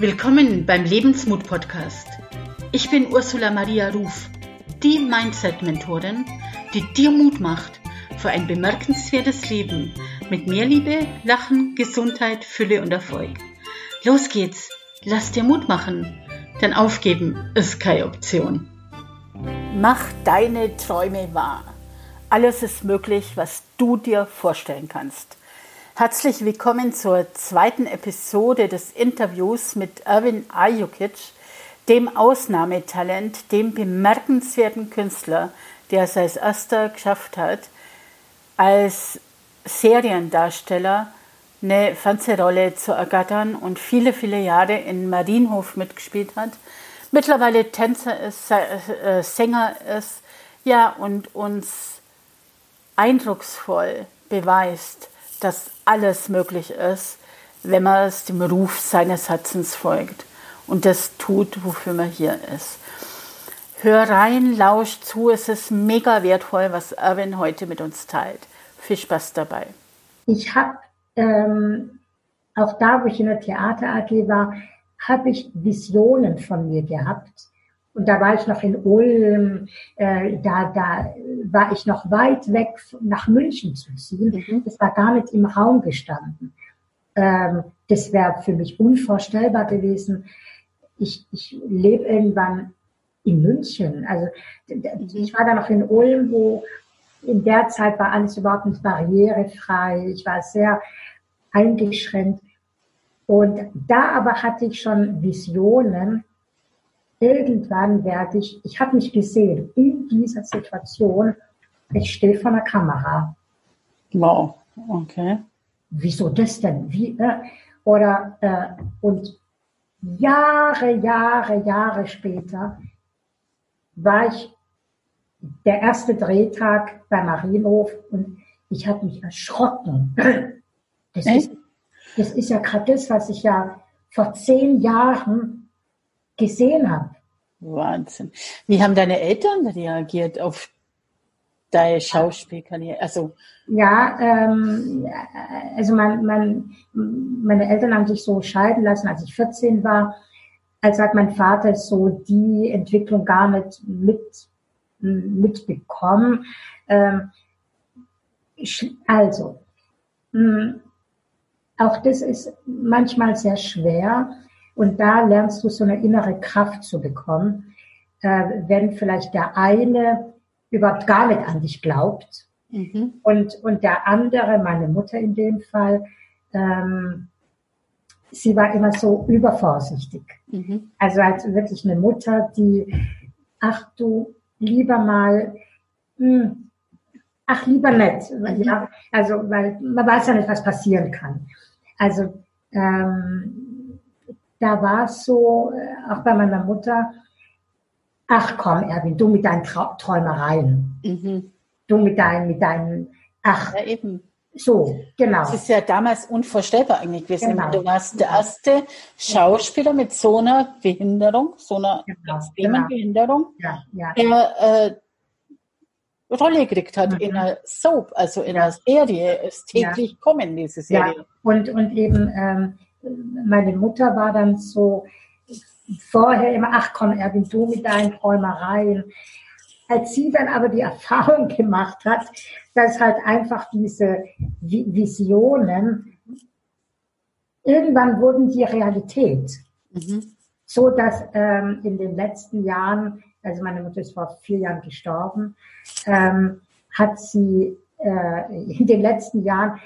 Willkommen beim Lebensmut Podcast. Ich bin Ursula Maria Ruf, die Mindset-Mentorin, die dir Mut macht für ein bemerkenswertes Leben mit mehr Liebe, Lachen, Gesundheit, Fülle und Erfolg. Los geht's, lass dir Mut machen, denn aufgeben ist keine Option. Mach deine Träume wahr. Alles ist möglich, was du dir vorstellen kannst. Herzlich willkommen zur zweiten Episode des Interviews mit Erwin Ajukic, dem Ausnahmetalent, dem bemerkenswerten Künstler, der es als erster geschafft hat, als Seriendarsteller eine Fernsehrolle zu ergattern und viele, viele Jahre in Marienhof mitgespielt hat. Mittlerweile Tänzer ist, äh, Sänger ist, ja, und uns eindrucksvoll beweist, dass alles möglich ist, wenn man es dem Ruf seines Herzens folgt und das tut, wofür man hier ist. Hör rein, lausch zu, es ist mega wertvoll, was Erwin heute mit uns teilt. Viel Spaß dabei. Ich habe ähm, auch da, wo ich in der Theater AG war, habe ich Visionen von mir gehabt. Und da war ich noch in Ulm, äh, da, da war ich noch weit weg, nach München zu ziehen. Mhm. Das war gar nicht im Raum gestanden. Ähm, das wäre für mich unvorstellbar gewesen. Ich, ich lebe irgendwann in München. Also mhm. ich war da noch in Ulm, wo in der Zeit war alles überhaupt nicht barrierefrei. Ich war sehr eingeschränkt. Und da aber hatte ich schon Visionen. Irgendwann werde ich, ich habe mich gesehen in dieser Situation, ich stehe vor der Kamera. Wow, okay. Wieso das denn? Wie, äh, oder äh, und Jahre, Jahre, Jahre später war ich der erste Drehtag bei Marienhof und ich habe mich erschrocken. Das ist, das ist ja gerade das, was ich ja vor zehn Jahren gesehen habe. Wahnsinn. Wie haben deine Eltern reagiert auf deine Schauspielkarriere? Also ja, ähm, also mein, mein, meine Eltern haben sich so scheiden lassen, als ich 14 war. Als hat mein Vater so die Entwicklung gar nicht mit mitbekommen. Ähm, also, hm, auch das ist manchmal sehr schwer und da lernst du so eine innere Kraft zu bekommen, äh, wenn vielleicht der eine überhaupt gar nicht an dich glaubt mhm. und, und der andere, meine Mutter in dem Fall, ähm, sie war immer so übervorsichtig. Mhm. Also als wirklich eine Mutter, die, ach du, lieber mal, mh, hm, ach lieber nett. Mhm. Ja, also weil man weiß ja nicht, was passieren kann. Also ähm, da war es so, äh, auch bei meiner Mutter, ach komm, Erwin, du mit deinen Trau Träumereien. Mhm. Du mit deinen, mit deinen, ach. Ja, eben. So, genau. Das ist ja damals unvorstellbar eigentlich gewesen. Genau. Du warst der erste Schauspieler mit so einer Behinderung, so einer genau. extremen genau. Behinderung, ja, ja. der äh, Rolle gekriegt hat mhm. in einer Soap, also in einer Serie. Es täglich ja. kommen diese Serie. Ja. Und, und eben ähm, meine Mutter war dann so vorher immer, ach komm, Erwin, du mit deinen Träumereien. Als sie dann aber die Erfahrung gemacht hat, dass halt einfach diese Visionen irgendwann wurden die Realität. Mhm. So dass ähm, in den letzten Jahren, also meine Mutter ist vor vier Jahren gestorben, ähm, hat sie äh, in den letzten Jahren,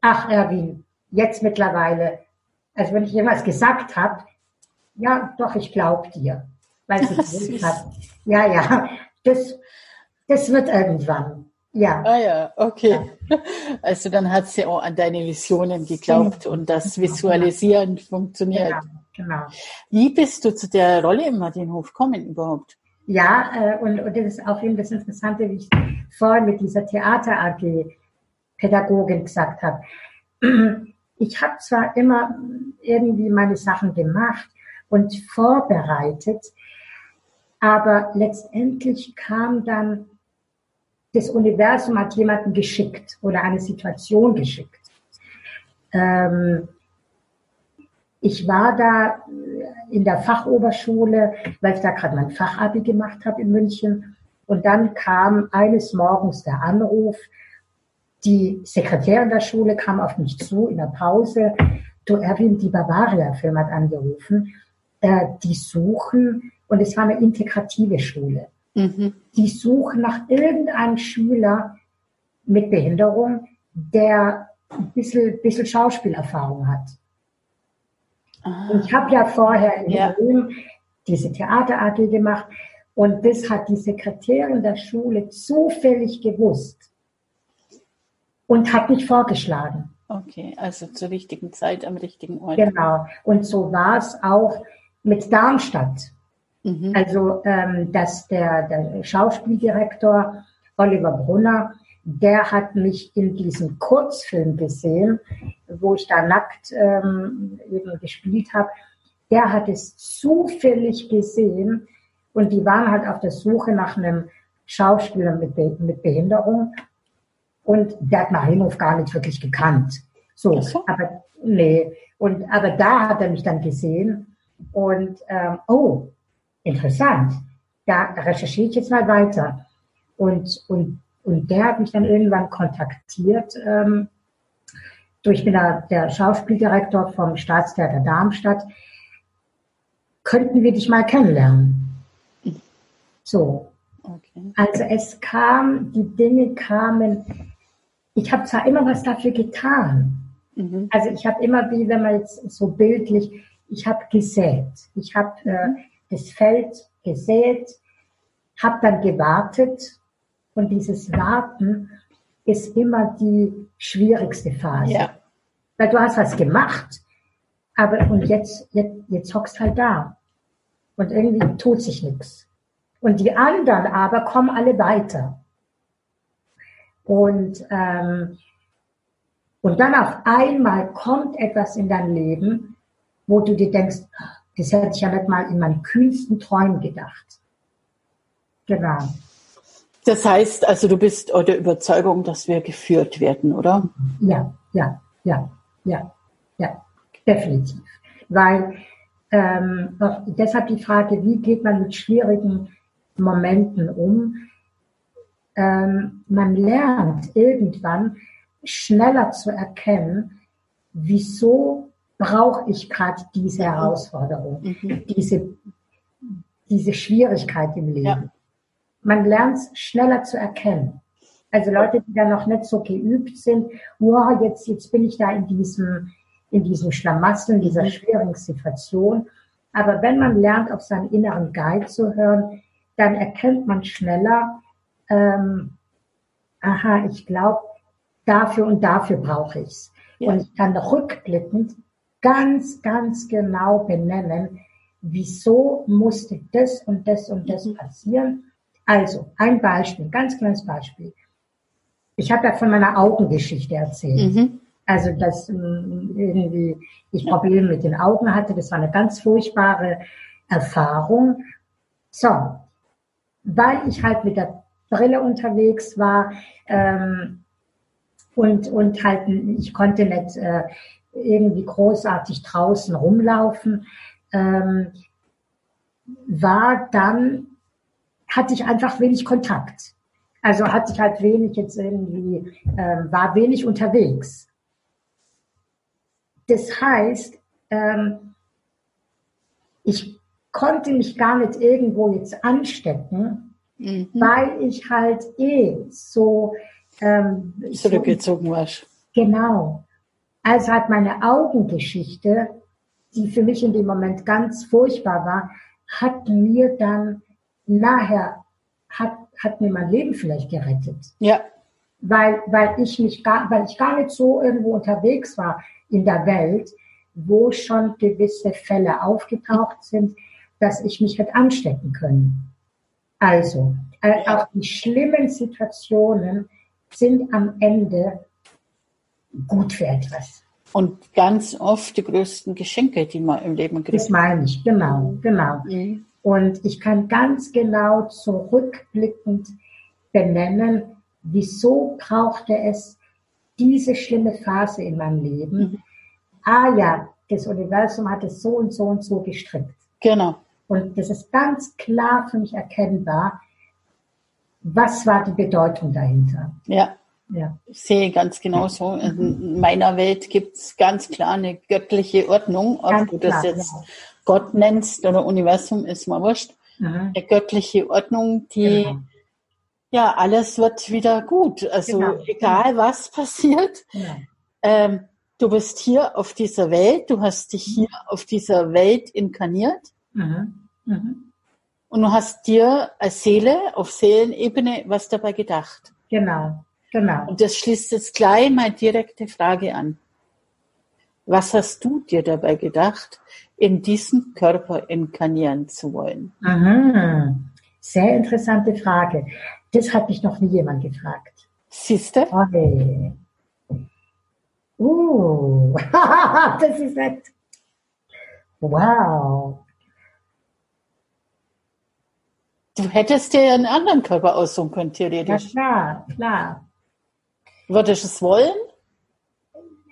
ach Erwin, jetzt mittlerweile, also wenn ich jemals gesagt habe, ja, doch, ich glaube dir, weil sie hat. Ja, ja, das, das wird irgendwann. Ja. Ah ja, okay. Ja. Also dann hat sie auch an deine Visionen geglaubt genau. und das Visualisieren genau. funktioniert. Genau, genau. Wie bist du zu der Rolle im Martinhof gekommen überhaupt? Ja, äh, und, und das ist auch eben das Interessante, wie ich vorhin mit dieser Theater AG Pädagogin gesagt habe. Ich habe zwar immer irgendwie meine Sachen gemacht und vorbereitet, aber letztendlich kam dann das Universum hat jemanden geschickt oder eine Situation geschickt. Ähm, ich war da in der Fachoberschule, weil ich da gerade mein Fachabi gemacht habe in München. Und dann kam eines Morgens der Anruf, die Sekretärin der Schule kam auf mich zu in der Pause. Du Erwin, die Bavaria-Film hat angerufen. Äh, die suchen, und es war eine integrative Schule. Mhm. Die suchen nach irgendeinem Schüler mit Behinderung, der ein bisschen, bisschen Schauspielerfahrung hat. Ah. Ich habe ja vorher in ja. Berlin diese Theater AG gemacht und das hat die Sekretärin der Schule zufällig gewusst und hat mich vorgeschlagen. Okay, also zur richtigen Zeit am richtigen Ort. Genau. Und so war es auch mit Darmstadt. Mhm. Also, ähm, dass der, der Schauspieldirektor Oliver Brunner, der hat mich in diesem Kurzfilm gesehen, wo ich da nackt ähm, eben gespielt habe. Der hat es zufällig gesehen und die waren halt auf der Suche nach einem Schauspieler mit, Be mit Behinderung und der hat Marinov gar nicht wirklich gekannt. So, so, aber nee. Und aber da hat er mich dann gesehen und ähm, oh, interessant. Da recherchiere ich jetzt mal weiter. Und und und der hat mich dann irgendwann kontaktiert ähm, durch der, der Schauspieldirektor vom Staatstheater Darmstadt. Könnten wir dich mal kennenlernen? So. Okay. Also es kam, die Dinge kamen ich habe zwar immer was dafür getan. Mhm. Also ich habe immer, wie wenn man jetzt so bildlich, ich habe gesät. Ich habe äh, das Feld gesät, habe dann gewartet und dieses Warten ist immer die schwierigste Phase. Ja. Weil du hast was gemacht, aber und jetzt, jetzt, jetzt hockst halt da. Und irgendwie tut sich nichts. Und die anderen aber kommen alle weiter. Und, ähm, und dann auf einmal kommt etwas in dein Leben, wo du dir denkst, das hätte ich ja nicht mal in meinen kühnsten Träumen gedacht. Genau. Das heißt, also du bist der Überzeugung, dass wir geführt werden, oder? Ja, ja, ja, ja, ja, definitiv. Weil ähm, deshalb die Frage, wie geht man mit schwierigen Momenten um? Ähm, man lernt irgendwann schneller zu erkennen, wieso brauche ich gerade diese mhm. Herausforderung, mhm. diese, diese Schwierigkeit im Leben. Ja. Man lernt es schneller zu erkennen. Also Leute, die da noch nicht so geübt sind, wow, jetzt, jetzt bin ich da in diesem, in diesem Schlamassel, in dieser mhm. schwierigen Situation. Aber wenn man lernt, auf seinen inneren Guide zu hören, dann erkennt man schneller, ähm, aha, ich glaube, dafür und dafür brauche ich's. Ja. Und ich kann rückblickend ganz, ganz genau benennen, wieso musste das und das und das mhm. passieren. Also, ein Beispiel, ganz kleines Beispiel. Ich habe ja von meiner Augengeschichte erzählt. Mhm. Also, dass ähm, irgendwie ich Probleme mit den Augen hatte. Das war eine ganz furchtbare Erfahrung. So, weil ich halt mit der Brille unterwegs war ähm, und, und halt, ich konnte nicht äh, irgendwie großartig draußen rumlaufen, ähm, war dann, hatte ich einfach wenig Kontakt. Also hatte ich halt wenig jetzt irgendwie, ähm, war wenig unterwegs. Das heißt, ähm, ich konnte mich gar nicht irgendwo jetzt anstecken, mhm. weil ich halt eh so ähm, zurückgezogen so, warst. Genau. Also hat meine Augengeschichte, die für mich in dem Moment ganz furchtbar war, hat mir dann nachher hat, hat mir mein Leben vielleicht gerettet. Ja. Weil, weil ich mich gar, weil ich gar nicht so irgendwo unterwegs war in der Welt, wo schon gewisse Fälle aufgetaucht sind, dass ich mich hätte anstecken können. Also, äh, auch die schlimmen Situationen sind am Ende gut für etwas. Und ganz oft die größten Geschenke, die man im Leben kriegt. Das meine ich, genau, genau. Mhm. Und ich kann ganz genau zurückblickend benennen, wieso brauchte es diese schlimme Phase in meinem Leben. Mhm. Ah ja, das Universum hat es so und so und so gestrickt. Genau. Und das ist ganz klar für mich erkennbar, was war die Bedeutung dahinter. Ja. Ja. Ich sehe ganz genauso. In meiner Welt gibt es ganz klar eine göttliche Ordnung, ob Ganz du das klar, jetzt ja. Gott nennst oder Universum, ist mal wurscht. Mhm. Eine göttliche Ordnung, die Genau. ja alles wird wieder gut. Also Genau. egal was passiert, Genau. ähm, du bist hier auf dieser Welt, du hast dich hier auf dieser Welt inkarniert Mhm. Mhm. und du hast dir als Seele auf Seelenebene was dabei gedacht. Genau. Genau. Und das schließt jetzt gleich meine direkte Frage an. Was hast du dir dabei gedacht, in diesen Körper inkarnieren zu wollen? Mhm. Sehr interessante Frage. Das hat mich noch nie jemand gefragt. Siehst du? Okay. Uh, das ist nett. Wow. Du hättest dir einen anderen Körper aussuchen können, Ja, theoretisch. klar, klar. Würdest du es wollen?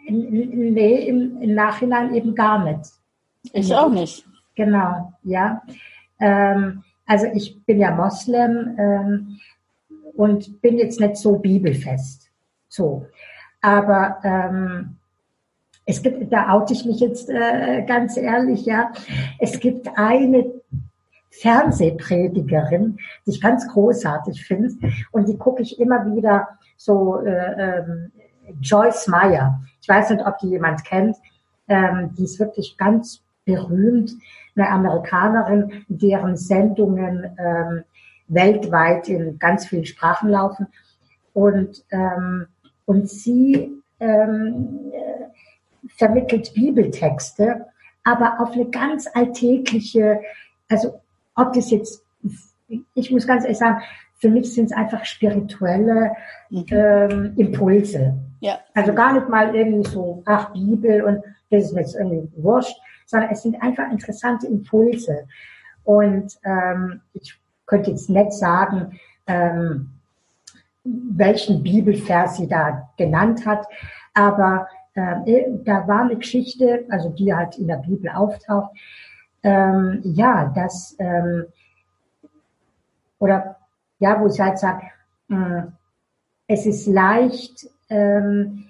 Nee, im, im Nachhinein eben gar nicht. Ich Ja. auch nicht. Genau, ja. Ähm, also ich bin ja Moslem ähm, und bin jetzt nicht so bibelfest. So. Aber ähm, es gibt, da oute ich mich jetzt äh, ganz ehrlich, ja. Es gibt eine Fernsehpredigerin, die ich ganz großartig finde. Und die gucke ich immer wieder so, äh, ähm, Joyce Meyer. Ich weiß nicht, ob die jemand kennt. Ähm, die ist wirklich ganz berühmt. Eine Amerikanerin, deren Sendungen ähm, weltweit in ganz vielen Sprachen laufen. Und, ähm, und sie ähm, äh, vermittelt Bibeltexte, aber auf eine ganz alltägliche, also ob das jetzt, ich muss ganz ehrlich sagen, für mich sind es einfach spirituelle Mhm. ähm, Impulse. Ja. Also gar nicht mal irgendwie so, ach, Bibel und das ist mir jetzt irgendwie wurscht, sondern es sind einfach interessante Impulse. Und ähm, ich könnte jetzt nicht sagen, ähm, welchen Bibelvers sie da genannt hat, aber ähm, eh, da war eine Geschichte, also die halt in der Bibel auftaucht, ähm, ja, dass, ähm, oder ja, wo sie halt sagt, mh, es ist leicht, ähm,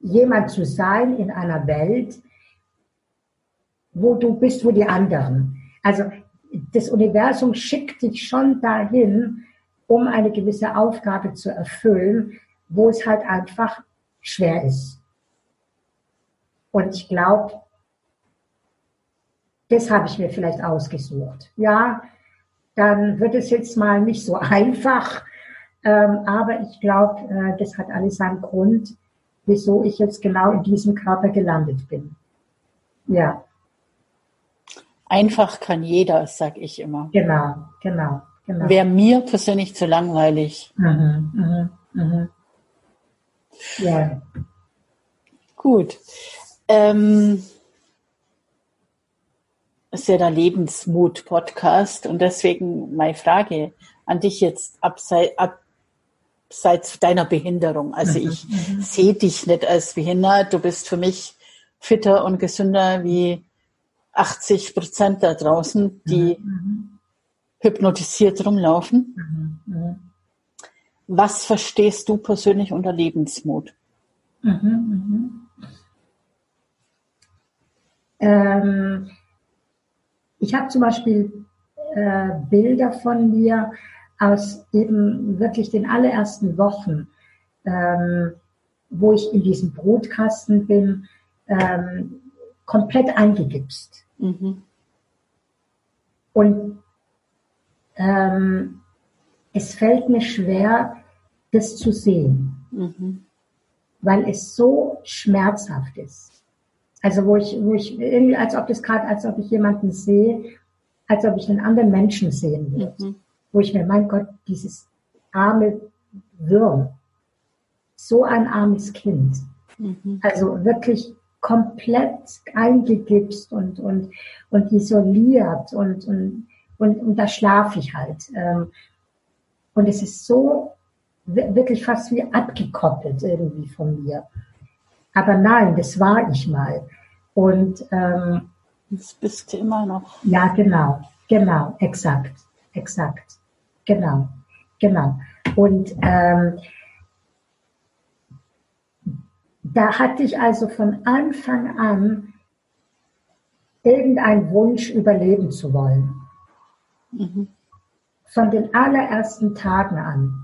jemand zu sein in einer Welt, wo du bist, wo die anderen. Also das Universum schickt dich schon dahin, um eine gewisse Aufgabe zu erfüllen, wo es halt einfach schwer ist. Und ich glaube, das habe ich mir vielleicht ausgesucht. Ja, dann wird es jetzt mal nicht so einfach, ähm, aber ich glaube, äh, das hat alles seinen Grund, wieso ich jetzt genau in diesem Körper gelandet bin. Ja, Einfach kann jeder, sag ich immer. genau, genau, genau. Wäre mir persönlich zu langweilig. Mhm, mhm, mhm. Ja, Gut. Ähm, ist ja der Lebensmut-Podcast und deswegen meine Frage an dich jetzt abseits, abseits deiner Behinderung. Also ich sehe dich nicht als behindert. Du bist für mich fitter und gesünder wie 80 Prozent da draußen, die Mhm, hypnotisiert rumlaufen. mhm, mhm, Was verstehst du persönlich unter Lebensmut? mhm, mhm. Ähm, ich habe zum Beispiel äh, Bilder von mir aus eben wirklich den allerersten Wochen, ähm, wo ich in diesem Brutkasten bin, ähm, komplett eingegipst. Mhm. Und ähm, es fällt mir schwer, das zu sehen, Mhm. weil es so schmerzhaft ist. Also wo ich, wo ich irgendwie, als ob das gerade, als ob ich jemanden sehe, als ob ich einen anderen Menschen sehen würde. Mhm. Wo ich mir, mein Gott, dieses arme Würm, so ein armes Kind, Mhm. also wirklich komplett eingegipst und, und, und isoliert und, und, und, und da schlafe ich halt. Ähm, Und es ist so wi- wirklich fast wie abgekoppelt irgendwie von mir. Aber nein, das war ich mal. Und ähm, das bist du immer noch. Ja, genau, genau, exakt, exakt, genau, genau. Und ähm, da hatte ich also von Anfang an irgendeinen Wunsch überleben zu wollen. Mhm. Von den allerersten Tagen an.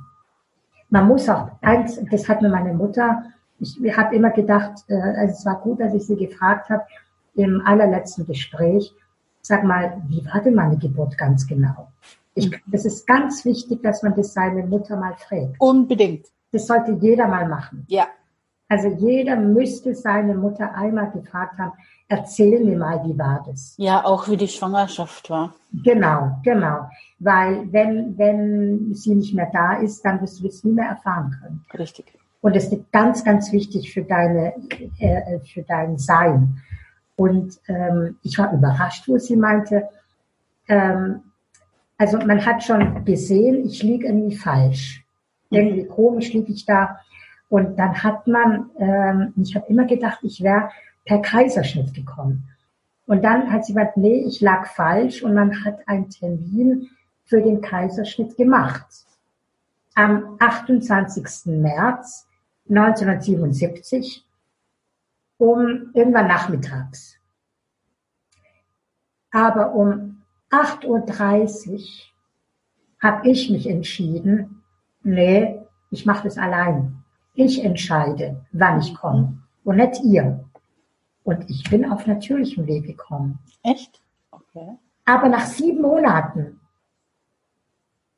Man muss auch, eins, das hat mir meine Mutter, ich habe immer gedacht, äh, also es war gut, dass ich sie gefragt habe im allerletzten Gespräch, sag mal, wie war denn meine Geburt ganz genau? Ich, das ist ganz wichtig, dass man das seine Mutter mal fragt. Unbedingt. Das sollte jeder mal machen. Ja. Also jeder müsste seine Mutter einmal gefragt haben, erzähl mir mal, wie war das? Ja, auch wie die Schwangerschaft war. Genau, genau. Weil wenn, wenn sie nicht mehr da ist, dann wirst du es nie mehr erfahren können. Richtig. Und das ist ganz, ganz wichtig für deine, äh, für dein Sein. Und ähm, ich war überrascht, wo sie meinte, ähm, also man hat schon gesehen, ich liege irgendwie falsch. Irgendwie komisch liege ich da. Und dann hat man, ähm, ich habe immer gedacht, ich wäre per Kaiserschnitt gekommen. Und dann hat sie gesagt, nee, ich lag falsch und man hat einen Termin für den Kaiserschnitt gemacht. Am 28. März 1977 um irgendwann nachmittags. Aber um 8.30 Uhr habe ich mich entschieden, nee, ich mache das allein. Ich entscheide, wann ich komme und nicht ihr. Und ich bin auf natürlichem Weg gekommen. Echt? Okay. Aber nach sieben Monaten.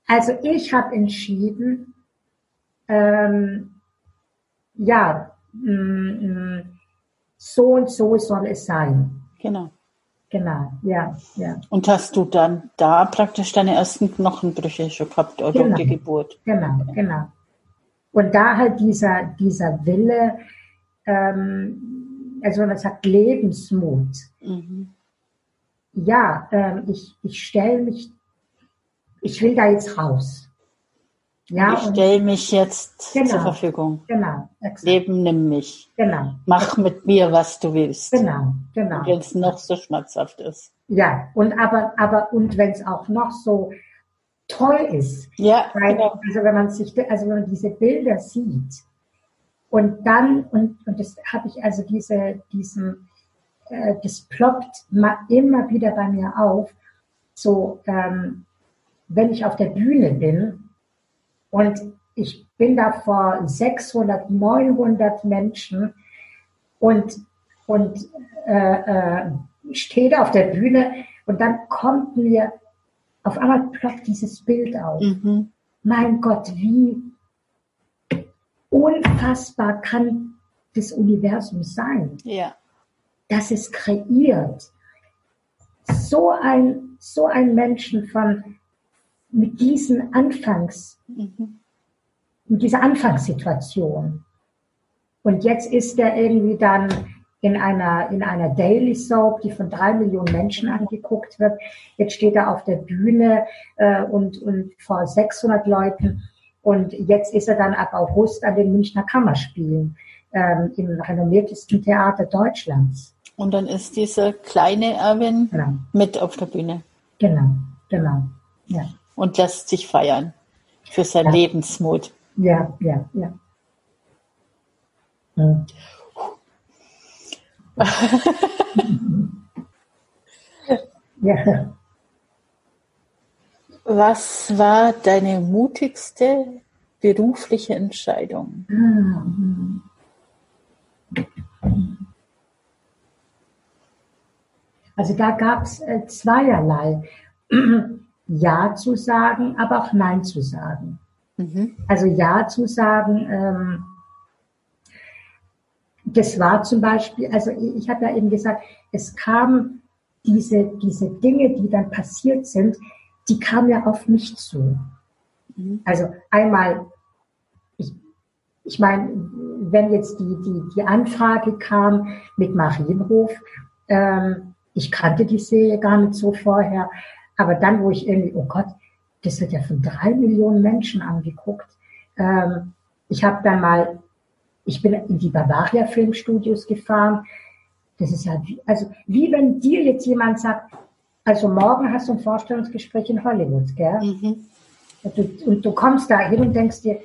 Also ich habe entschieden, ähm, ja, mh, mm, mm, so und so soll es sein. Genau. Genau, ja, ja. Und hast du dann da praktisch deine ersten Knochenbrüche schon gehabt oder genau, die Geburt? Genau, genau. Und da halt dieser, dieser Wille, ähm, also man sagt Lebensmut. Mhm. Ja, ähm, ich, ich stelle mich, ich will da jetzt raus. Ja, ich stelle mich jetzt genau, zur Verfügung. Genau. Exakt. Leben nimm mich. Genau. Mach mit mir, was du willst. Genau, genau. Wenn es noch so schmerzhaft ist. Ja, und aber, aber, und wenn es auch noch so toll ist. Ja. Weil, genau. Also wenn man sich, also wenn man diese Bilder sieht und dann, und, und das habe ich also diese, diesen, äh, das ploppt immer wieder bei mir auf, so, ähm, wenn ich auf der Bühne bin, und ich bin da vor 600, 900 Menschen und, und äh, äh, stehe da auf der Bühne und dann kommt mir auf einmal ploppt dieses Bild auf. Mhm. Mein Gott, wie unfassbar kann das Universum sein? Ja. Dass es kreiert. So ein, so ein Menschen von mit diesen Anfangs, mhm. mit dieser Anfangssituation. Und jetzt ist er irgendwie dann in einer, in einer Daily Soap, die von drei Millionen Menschen angeguckt wird. Jetzt steht er auf der Bühne äh, und, und vor 600 Leuten. Und jetzt ist er dann ab August an den Münchner Kammerspielen ähm, im renommiertesten Theater Deutschlands. Und dann ist diese kleine Erwin genau. mit auf der Bühne. Genau, genau. Ja und lässt sich feiern für seinen ja. Lebensmut. Ja, ja, ja. Hm. ja. Was war deine mutigste berufliche Entscheidung? Also da gab es äh, zweierlei. Ja zu sagen, aber auch Nein zu sagen. Mhm. Also Ja zu sagen, ähm, das war zum Beispiel, also ich, ich habe ja eben gesagt, es kamen diese, diese Dinge, die dann passiert sind, die kamen ja auf mich zu. Mhm. Also einmal, ich, ich meine, wenn jetzt die, die, die Anfrage kam mit Marienhof, ähm, ich kannte die Serie gar nicht so vorher, aber dann, wo ich irgendwie, oh Gott, das wird ja von drei Millionen Menschen angeguckt. Ähm, ich habe dann mal Ich bin in die Bavaria Filmstudios gefahren. Das ist wie, also wie wenn dir jetzt jemand sagt, also morgen hast du ein Vorstellungsgespräch in Hollywood, gell? Mhm. Und, du, und du kommst da hin und denkst dir,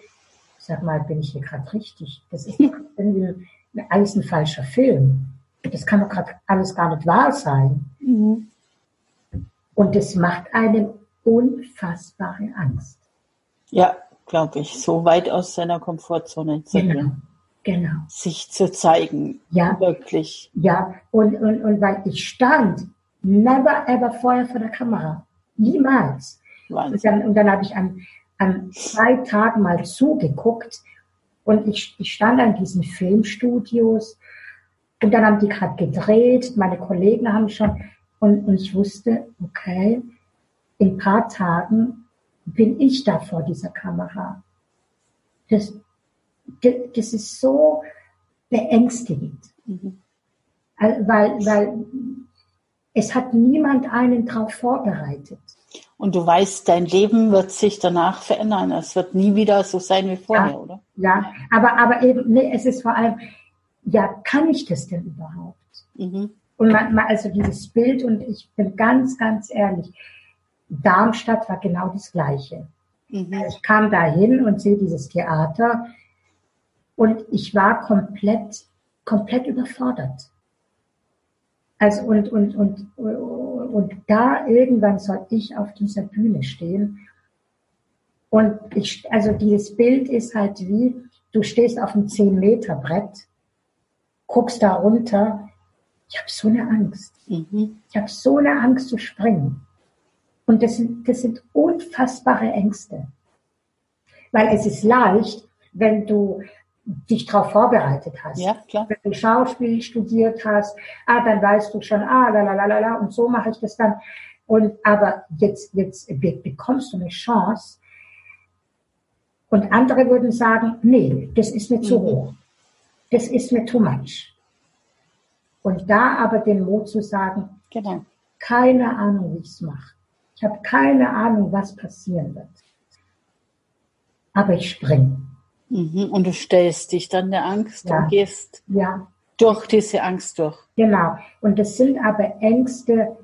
sag mal, bin ich hier gerade richtig? Das ist irgendwie alles ein falscher Film. Das kann doch gerade alles gar nicht wahr sein. Mhm. Und es macht einem unfassbare Angst. Ja, glaube ich, so weit aus seiner Komfortzone zu genau, gehen. Genau. Sich zu zeigen. Ja. Wirklich. Ja, und, und, und weil ich stand never ever vorher vor der Kamera. Niemals. Und dann, und dann habe ich an, an zwei Tagen mal zugeguckt und ich, ich stand an diesen Filmstudios und dann haben die gerade gedreht, meine Kollegen haben schon und, und ich wusste, okay, in ein paar Tagen bin ich da vor dieser Kamera. Das, das ist so beängstigend. Mhm. Weil, weil es hat niemand einen darauf vorbereitet. Und du weißt, dein Leben wird sich danach verändern. Es wird nie wieder so sein wie vorher, ja, oder? Ja, aber, aber eben, nee, es ist vor allem, ja, kann ich das denn überhaupt? Mhm. Und man, also dieses Bild, und ich bin ganz, ganz ehrlich, Darmstadt war genau das Gleiche. Mhm. Also ich kam da hin und sehe dieses Theater und ich war komplett, komplett überfordert. Also und, und, und, und da irgendwann soll ich auf dieser Bühne stehen. Und ich, also dieses Bild ist halt wie, du stehst auf einem 10 Meter Brett, guckst da runter. Ich habe so eine Angst. Mhm. Ich habe so eine Angst zu springen. Und das sind, das sind unfassbare Ängste. Weil es ist leicht, wenn du dich darauf vorbereitet hast. Ja, klar. Wenn du Schauspiel studiert hast, ah, dann weißt du schon, ah, la, la, la, la, la, und so mache ich das dann. Und, aber jetzt, jetzt bekommst du eine Chance. Und andere würden sagen, nee, das ist mir zu mhm. hoch. Das ist mir too much. Und da aber den Mut zu sagen, genau. keine Ahnung, wie ich es mache. Ich habe keine Ahnung, was passieren wird. Aber ich springe. Mhm. Und du stellst dich dann der Angst ja. und gehst ja. durch diese Angst durch. Genau. Und das sind aber Ängste,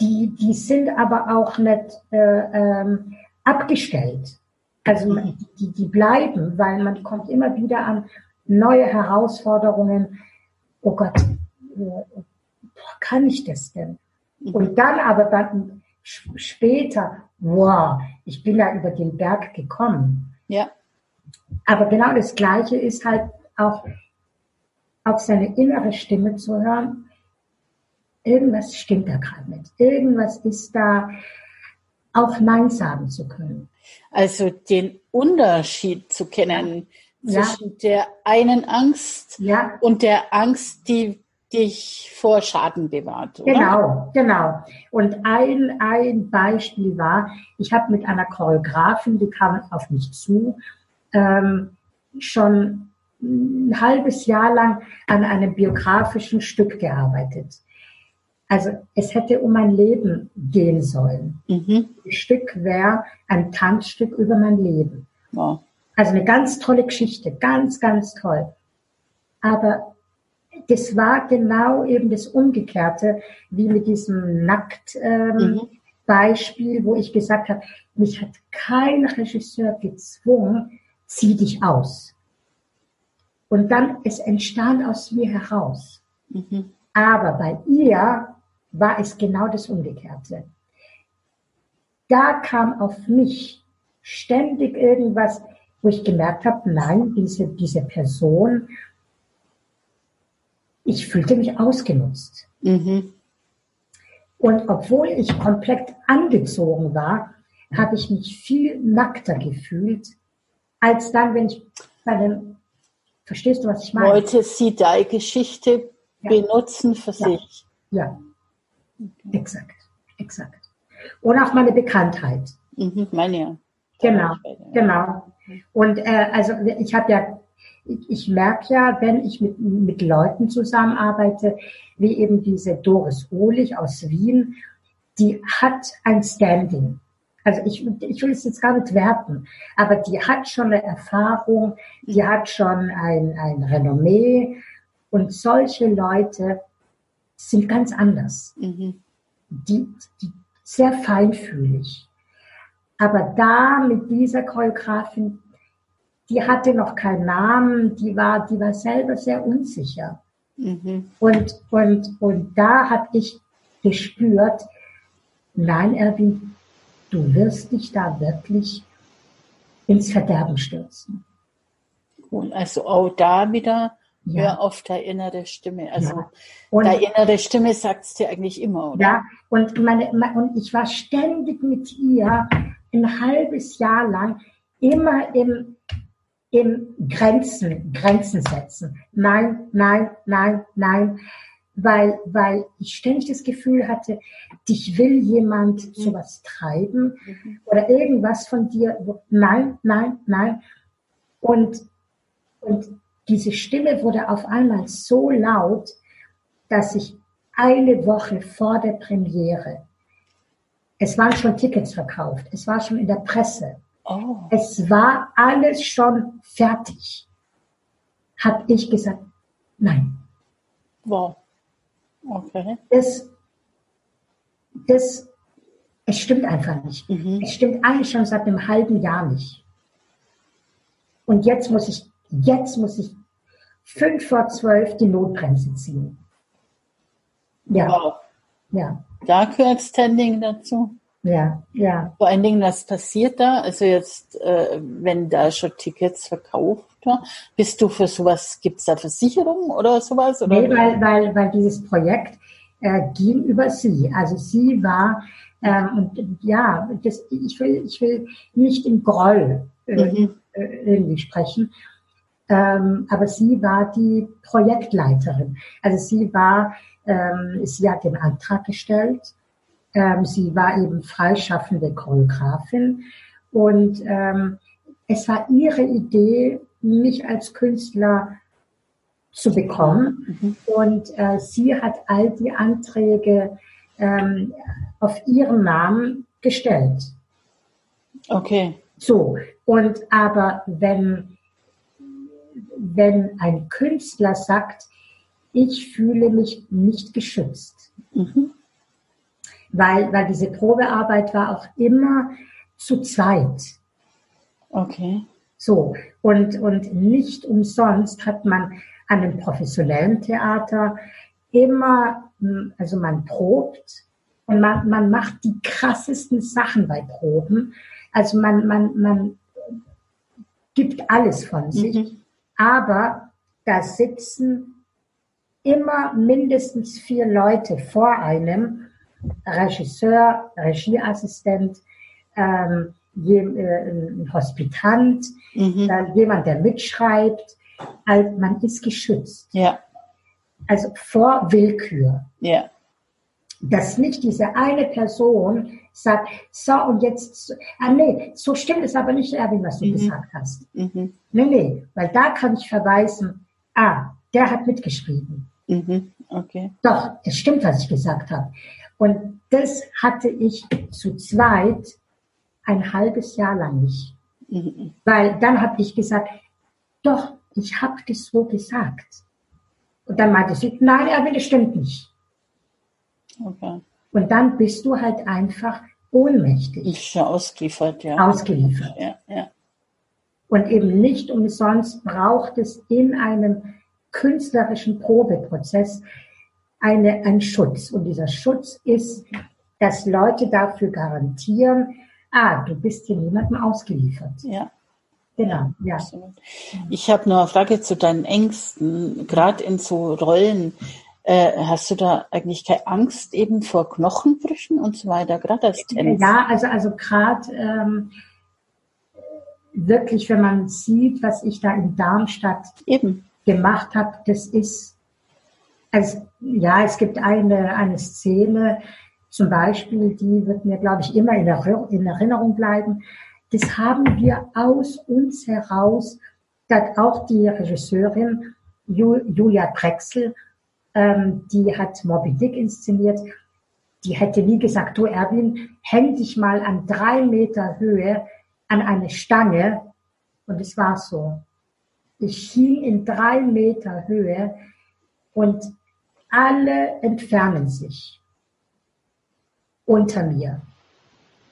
die, die sind aber auch nicht äh, ähm, abgestellt. Also mhm. die, die bleiben, weil man kommt immer wieder an neue Herausforderungen. Oh Gott, äh, kann ich das denn? Und dann aber dann später, wow, ich bin ja über den Berg gekommen. Ja. Aber genau das Gleiche ist halt auch auf seine innere Stimme zu hören. Irgendwas stimmt da gerade nicht. Irgendwas ist da, auch Nein sagen zu können. Also den Unterschied zu kennen ja. Zwischen der einen Angst ja. und der Angst, die dich vor Schaden bewahrt. Oder? Genau, genau. Und ein, ein Beispiel war, ich habe mit einer Choreografin, die kam auf mich zu, ähm, schon ein halbes Jahr lang an einem biografischen Stück gearbeitet. Also es hätte um mein Leben gehen sollen. Mhm. Das Stück wäre ein Tanzstück über mein Leben. Wow. Also eine ganz tolle Geschichte, ganz, ganz toll. Aber das war genau eben das Umgekehrte, wie mit diesem Nackt-Beispiel, ähm, mhm. wo ich gesagt habe, mich hat kein Regisseur gezwungen, zieh dich aus. Und dann, es entstand aus mir heraus. Mhm. Aber bei ihr war es genau das Umgekehrte. Da kam auf mich ständig irgendwas, wo ich gemerkt habe, nein, diese, diese Person ich fühlte mich ausgenutzt. Mhm. Und obwohl ich komplett angezogen war, habe ich mich viel nackter gefühlt, als dann, wenn ich bei dem, verstehst du, was ich meine? Leute sie deine Geschichte ja. benutzen für ja. sich. Ja, okay. exakt, exakt. Und auch meine Bekanntheit. Mhm, meine ja. Genau, genau. Und äh, also ich habe ja ich merke ja, wenn ich mit, mit Leuten zusammenarbeite, wie eben diese Doris Ohlich aus Wien, die hat ein Standing. Also ich, ich will es jetzt gar nicht werten, aber die hat schon eine Erfahrung, die hat schon ein, ein Renommee und solche Leute sind ganz anders. Mhm. Die, die sehr feinfühlig. Aber da mit dieser Choreografin, die hatte noch keinen Namen, die war, die war selber sehr unsicher. Mhm. Und, und, und da habe ich gespürt, nein, Erwin, du wirst dich da wirklich ins Verderben stürzen. Und also auch da wieder ja. hör auf der innere Stimme. Also ja. und, der innere Stimme sagt es dir eigentlich immer, oder? Ja, und, meine, und ich war ständig mit ihr ein halbes Jahr lang immer im, im Grenzen, Grenzen setzen. Nein, nein, nein, nein. Weil, weil ich ständig das Gefühl hatte, dich will jemand mhm. sowas treiben mhm. oder irgendwas von dir. Nein, nein, nein. Und, und diese Stimme wurde auf einmal so laut, dass ich eine Woche vor der Premiere, es waren schon Tickets verkauft, es war schon in der Presse, oh. es war alles schon fertig, habe ich gesagt, nein. Wow. Okay. Das, das, es stimmt einfach nicht. Mhm. Es stimmt eigentlich schon seit einem halben Jahr nicht. Und jetzt muss ich, jetzt muss ich fünf vor zwölf die Notbremse ziehen. Ja. Wow. Ja. Dark Standing dazu. Ja, ja. Vor allen Dingen, was passiert da? Also jetzt, äh, wenn da schon Tickets verkauft werden, bist du für sowas, gibt es da Versicherung oder sowas? Oder? Nee, weil, weil, weil dieses Projekt äh, ging über sie. Also sie war, ähm, und ja, das, ich, will, ich will nicht im Groll äh, mhm. äh, irgendwie sprechen, ähm, aber sie war die Projektleiterin. Also sie war, ähm, sie hat den Antrag gestellt ähm, sie war eben freischaffende Choreografin und ähm, es war ihre Idee, mich als Künstler zu bekommen. Mhm. Und äh, sie hat all die Anträge ähm, auf ihren Namen gestellt. Okay. So, und aber wenn, wenn ein Künstler sagt, ich fühle mich nicht geschützt, mhm weil, weil diese Probearbeit war auch immer zu zweit. Okay. So, und, und nicht umsonst hat man an einem professionellen Theater immer, hm, also man probt und man, man macht die krassesten Sachen bei Proben. Also man, man, man gibt alles von sich, mhm. Aber da sitzen immer mindestens vier Leute vor einem Regisseur, Regieassistent, ähm, äh, ein Hospitant, mhm. jemand, der mitschreibt. Also man ist geschützt. Ja. Also vor Willkür. Ja. Dass nicht diese eine Person sagt, so und jetzt, ah nee, so stimmt es aber nicht, Erwin, was du mhm. gesagt hast. Mhm. Nee, nee, weil da kann ich verweisen, ah, der hat mitgeschrieben. Mhm. Okay. Doch, es stimmt, was ich gesagt habe. Und das hatte ich zu zweit ein halbes Jahr lang nicht. Mhm. Weil dann habe ich gesagt, doch, ich habe das so gesagt. Und dann meinte sie, nein, aber das stimmt nicht. Okay. Und dann bist du halt einfach ohnmächtig. Ich bin ausgeliefert, ja. Ausgeliefert. Ja, ja. Und eben nicht umsonst braucht es in einem künstlerischen Probeprozess eine, ein Schutz. Und dieser Schutz ist, dass Leute dafür garantieren, ah, du bist hier niemandem ausgeliefert. Ja. Genau, ja. Absolut. Ich habe noch eine Frage zu deinen Ängsten, gerade in so Rollen. Äh, hast du da eigentlich keine Angst eben vor Knochenbrüchen und so weiter, gerade als Tänzer? Ja, also, also gerade ähm, wirklich, wenn man sieht, was ich da in Darmstadt eben gemacht habe, das ist also, ja, es gibt eine, eine Szene, zum Beispiel, die wird mir, glaube ich, immer in, in Erinnerung bleiben. Das haben wir aus uns heraus, dass auch die Regisseurin Julia Drexel, ähm, die hat Moby Dick inszeniert, die hätte nie gesagt, du Erwin, häng dich mal an drei Meter Höhe an eine Stange. Und es war so. Ich hing in drei Meter Höhe und alle entfernen sich unter mir.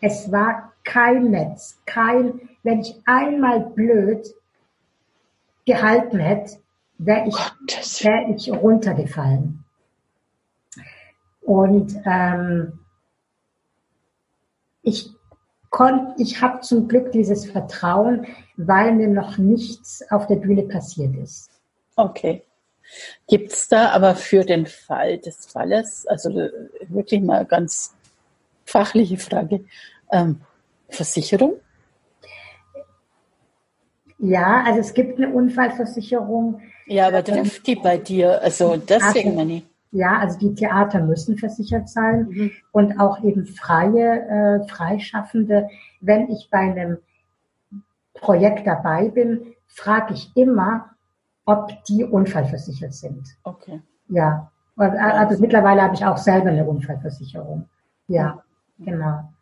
Es war kein Netz, kein, wenn ich einmal blöd gehalten hätte, wäre ich, wär ich runtergefallen. Und ähm, ich konnte, ich habe zum Glück dieses Vertrauen, weil mir noch nichts auf der Bühne passiert ist. Okay. Gibt es da aber für den Fall des Falles, also äh, wirklich mal ganz fachliche Frage, ähm, Versicherung? Ja, also es gibt eine Unfallversicherung. Ja, aber trifft die bei dir? Also deswegen, Manni. Ja, also die Theater müssen versichert sein mhm. und auch eben freie, äh, Freischaffende. Wenn ich bei einem Projekt dabei bin, frage ich immer, ob die unfallversichert sind. Okay. Ja, also, also mittlerweile habe ich auch selber eine Unfallversicherung. Ja, genau.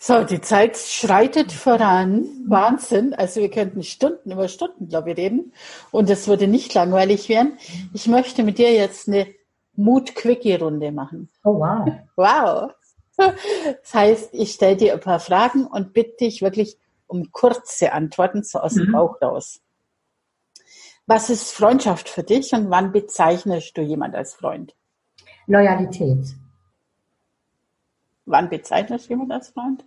So, die Zeit schreitet voran. Wahnsinn. Also wir könnten Stunden über Stunden, glaube ich, reden. Und es würde nicht langweilig werden. Ich möchte mit dir jetzt eine Mut-Quickie-Runde machen. Oh, wow. Wow. Das heißt, ich stelle dir ein paar Fragen und bitte dich wirklich um kurze Antworten, so aus dem mhm. Bauch raus. Was ist Freundschaft für dich und wann bezeichnest du jemand als Freund? Loyalität. Wann bezeichnest du jemand als Freund?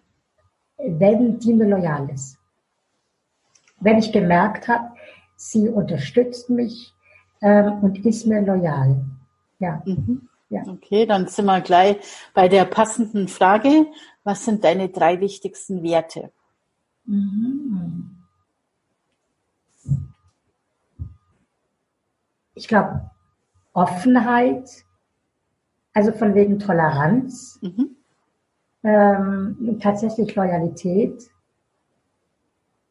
Wenn die mir loyal ist. Wenn ich gemerkt habe, sie unterstützt mich ähm, und ist mir loyal. Ja. Mhm. ja. Okay, dann sind wir gleich bei der passenden Frage. Was sind deine drei wichtigsten Werte? Mhm. Ich glaube, Offenheit, also von wegen Toleranz, mhm. Ähm, tatsächlich Loyalität.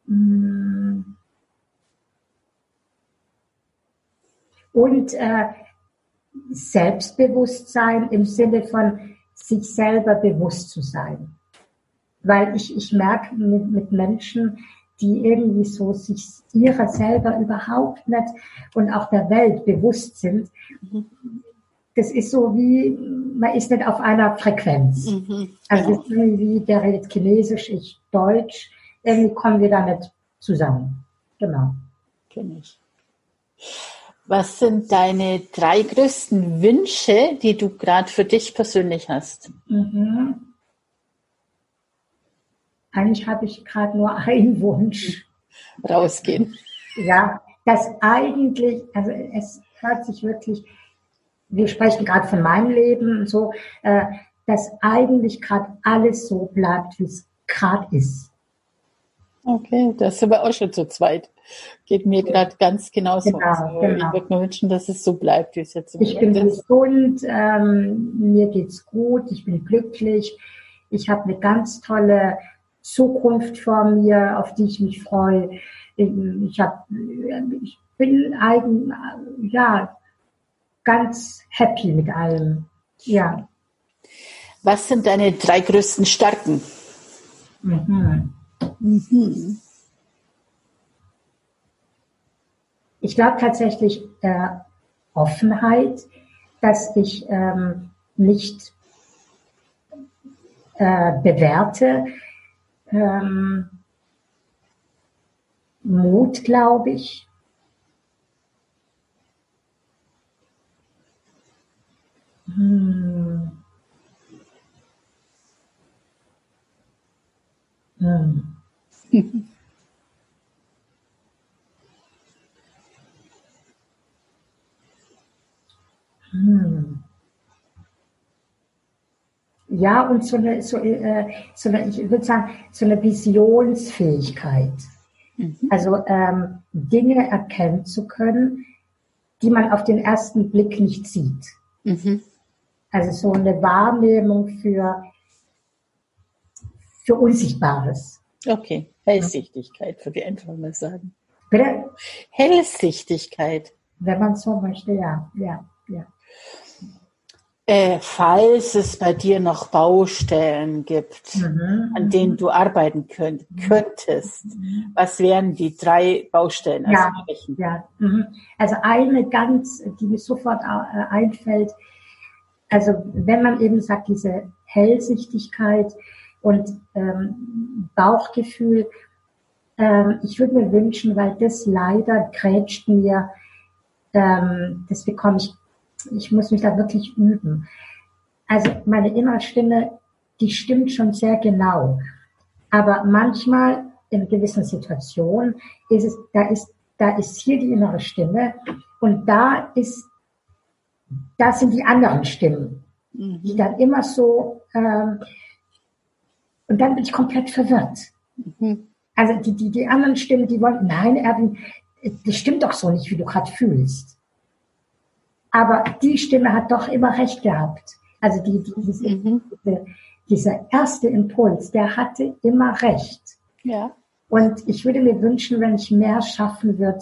Mm. Und äh, Selbstbewusstsein im Sinne von sich selber bewusst zu sein. Weil ich, ich merke mit, mit Menschen, die irgendwie so sich ihrer selber überhaupt nicht und auch der Welt bewusst sind, das ist so wie, man ist nicht auf einer Frequenz. Mhm, also genau. irgendwie, der redet Chinesisch, ich Deutsch, irgendwie kommen wir da nicht zusammen. Genau. Kenn ich. Was sind deine drei größten Wünsche, die du gerade für dich persönlich hast? Mhm. Eigentlich habe ich gerade nur einen Wunsch. Rausgehen. Ja, das eigentlich, also es hört sich wirklich, wir sprechen gerade von meinem Leben und so, äh, dass eigentlich gerade alles so bleibt, wie es gerade ist. Okay, das sind wir auch schon zu zweit. Geht mir gerade ganz genauso. Genau, also, genau. Ich würde mir wünschen, dass es so bleibt, wie es jetzt Ich bin ist. gesund, ähm, mir geht's gut, ich bin glücklich. Ich habe eine ganz tolle Zukunft vor mir, auf die ich mich freue. Ich, hab, ich bin eigen, ja, ganz happy mit allem. Ja. Was sind deine drei größten Stärken? Mhm. Mhm. Ich glaube tatsächlich äh, Offenheit, dass ich ähm, nicht äh, bewerte. Ähm, Mut, glaube ich. Hm. Hm. hm. Ja, und so eine, so, äh, so eine, ich würde sagen, so eine Visionsfähigkeit. Mhm. Also ähm, Dinge erkennen zu können, die man auf den ersten Blick nicht sieht. Mhm. Also so eine Wahrnehmung für, für Unsichtbares. Okay. Hellsichtigkeit, würde ich einfach mal sagen. Bitte? Hellsichtigkeit. Wenn man so möchte, ja, ja, ja. Äh, falls es bei dir noch Baustellen gibt, Mhm. an denen du arbeiten könnt, könntest, was wären die drei Baustellen? Also Ja. Ja, mhm. also eine ganz, die mir sofort äh, einfällt, also wenn man eben sagt, diese Hellsichtigkeit und ähm, Bauchgefühl, ähm, ich würde mir wünschen, weil das leider grätscht mir, ähm, das bekomme ich, ich muss mich da wirklich üben. Also meine innere Stimme, die stimmt schon sehr genau. Aber manchmal in gewissen Situationen ist es, da ist, da ist hier die innere Stimme und da ist, da sind die anderen Stimmen, die dann immer so, ähm, und dann bin ich komplett verwirrt. Mhm. Also die, die, die anderen Stimmen, die wollen, nein, Erwin, das stimmt doch so nicht, wie du gerade fühlst. Aber die Stimme hat doch immer recht gehabt. Also die, die, diese, Mhm. diese, dieser erste Impuls, der hatte immer recht. Ja. Und ich würde mir wünschen, wenn ich mehr schaffen würde,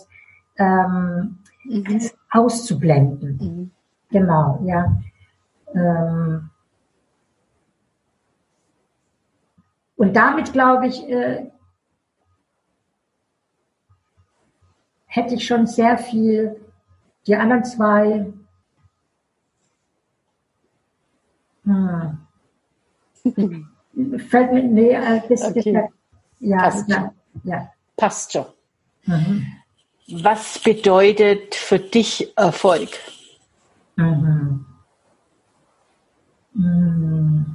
ähm, Mhm. auszublenden. Mhm. Genau, ja. Ähm, und damit, glaube ich, äh, hätte ich schon sehr viel, die anderen zwei, hm, fällt mir, nee, äh, das, Okay. ja, Passt ja, ja. Passt schon. Mhm. Was bedeutet für dich Erfolg? Mhm. Mhm.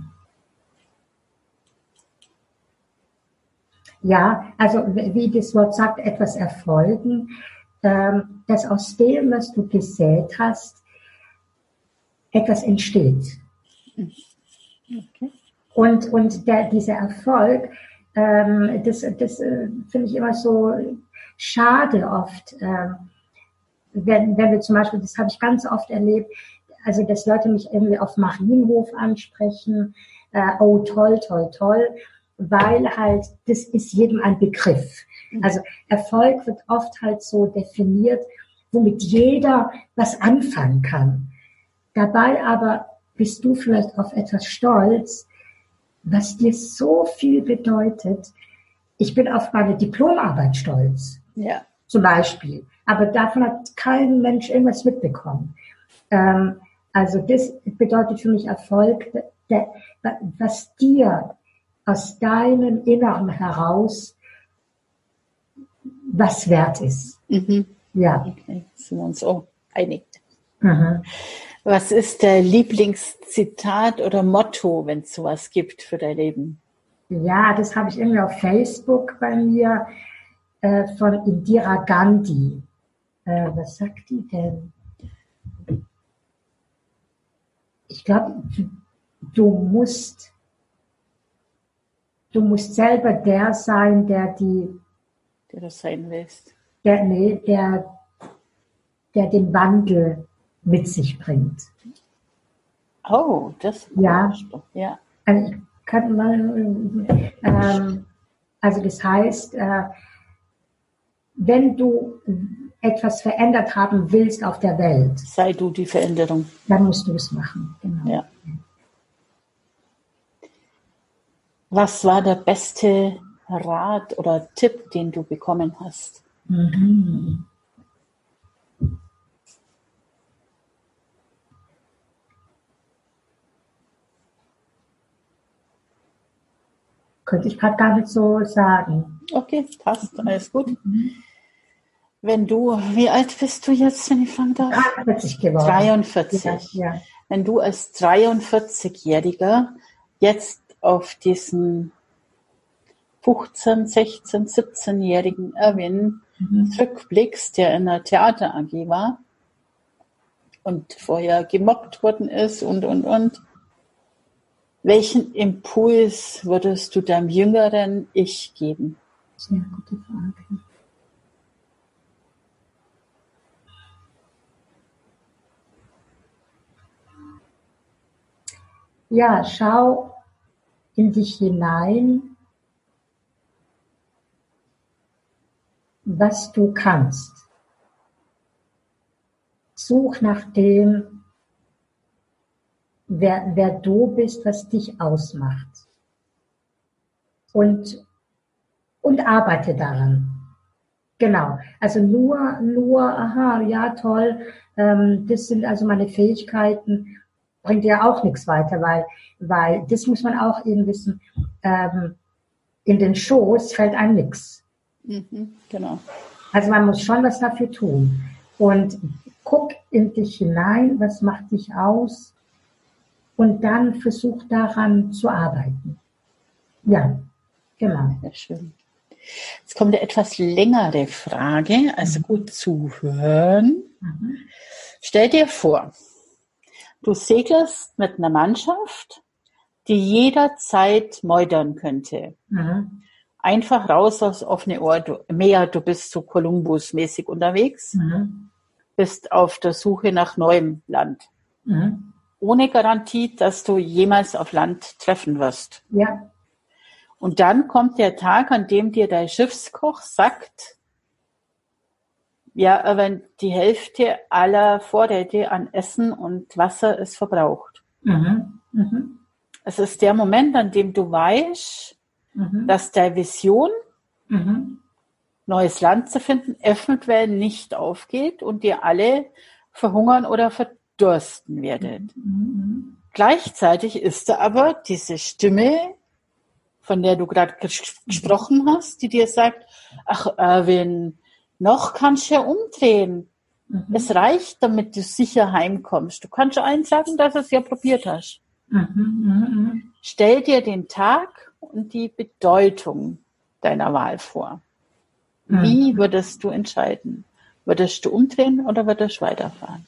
Ja, also wie das Wort sagt, etwas erfolgen, ähm, dass aus dem, was du gesät hast, etwas entsteht. Okay. Und, und der, dieser Erfolg, ähm, das, das äh, finde ich immer so schade oft. Wenn, wenn wir zum Beispiel, das habe ich ganz oft erlebt, also dass Leute mich irgendwie auf Marienhof ansprechen, äh, oh toll, toll, toll, weil halt, das ist jedem ein Begriff. Also Erfolg wird oft halt so definiert, womit jeder was anfangen kann. Dabei aber bist du vielleicht auf etwas stolz, was dir so viel bedeutet. Ich bin auf meine Diplomarbeit stolz Ja. zum Beispiel. Aber davon hat kein Mensch irgendwas mitbekommen. Ähm, also das bedeutet für mich Erfolg, der, was dir aus deinem Inneren heraus was wert ist. Mhm. Ja. Okay. Sind wir uns auch einig. Mhm. Was ist der Lieblingszitat oder Motto, wenn es sowas gibt für dein Leben? Ja, das habe ich irgendwie auf Facebook bei mir äh, von Indira Gandhi. Äh, was sagt die denn? Ich glaube, du, du musst, du musst selber der sein, der die, Der das sein willst. der, nee, der, der den Wandel mit sich bringt. Oh, das Ja. ja. Also ich kann mal, ähm, also das heißt, äh, wenn du etwas verändert haben willst auf der Welt, Sei du die Veränderung. dann musst du es machen. Genau. Ja. Was war der beste Rat oder Tipp, den du bekommen hast? Mhm. Könnte ich gerade gar nicht so sagen. Okay, passt, alles gut. Wenn du, wie alt bist du jetzt, wenn ich fragen darf? 43 geworden. 43. Ja, ja. Wenn du als 43-Jähriger jetzt auf diesen 15, 16, 17-jährigen Erwin Mhm. zurückblickst, der in der Theater AG war und vorher gemobbt worden ist und, und, und, welchen Impuls würdest du deinem jüngeren Ich geben? Sehr gute Frage. Ja, schau in dich hinein, was du kannst. Such nach dem, wer, wer du bist, was dich ausmacht. Und, und arbeite daran. Genau. Also nur, nur, aha, ja, toll, ähm, das sind also meine Fähigkeiten, bringt ja auch nichts weiter, weil, weil das muss man auch eben wissen, ähm, in den Schoß fällt einem nichts. Mhm, genau. Also man muss schon was dafür tun. Und guck in dich hinein, was macht dich aus und dann versuch daran zu arbeiten. Ja, genau. Sehr schön. Jetzt kommt eine etwas längere Frage, also mhm. gut zuhören. Mhm. Stell dir vor, du segelst mit einer Mannschaft, die jederzeit meudern könnte. Mhm. Einfach raus aufs offene Ohr, du, Meer, du bist so Kolumbus-mäßig unterwegs, mhm. bist auf der Suche nach neuem Land. Mhm. Ohne Garantie, dass du jemals auf Land treffen wirst. Ja. Und dann kommt der Tag, an dem dir dein Schiffskoch sagt, ja, wenn die Hälfte aller Vorräte an Essen und Wasser ist verbraucht. Mhm. Mhm. Es ist der Moment, an dem du weißt, mhm. dass deine Vision, mhm. neues Land zu finden, eventuell nicht aufgeht und ihr alle verhungern oder verdursten werdet. Mhm. Gleichzeitig ist da aber diese Stimme, von der du gerade gesprochen hast, die dir sagt, ach Erwin, noch kannst du ja umdrehen. Mhm. Es reicht, damit du sicher heimkommst. Du kannst schon eins sagen, dass du es ja probiert hast. Mhm, mhm. Stell dir den Tag und die Bedeutung deiner Wahl vor. Wie würdest du entscheiden? Würdest du umdrehen oder würdest du weiterfahren?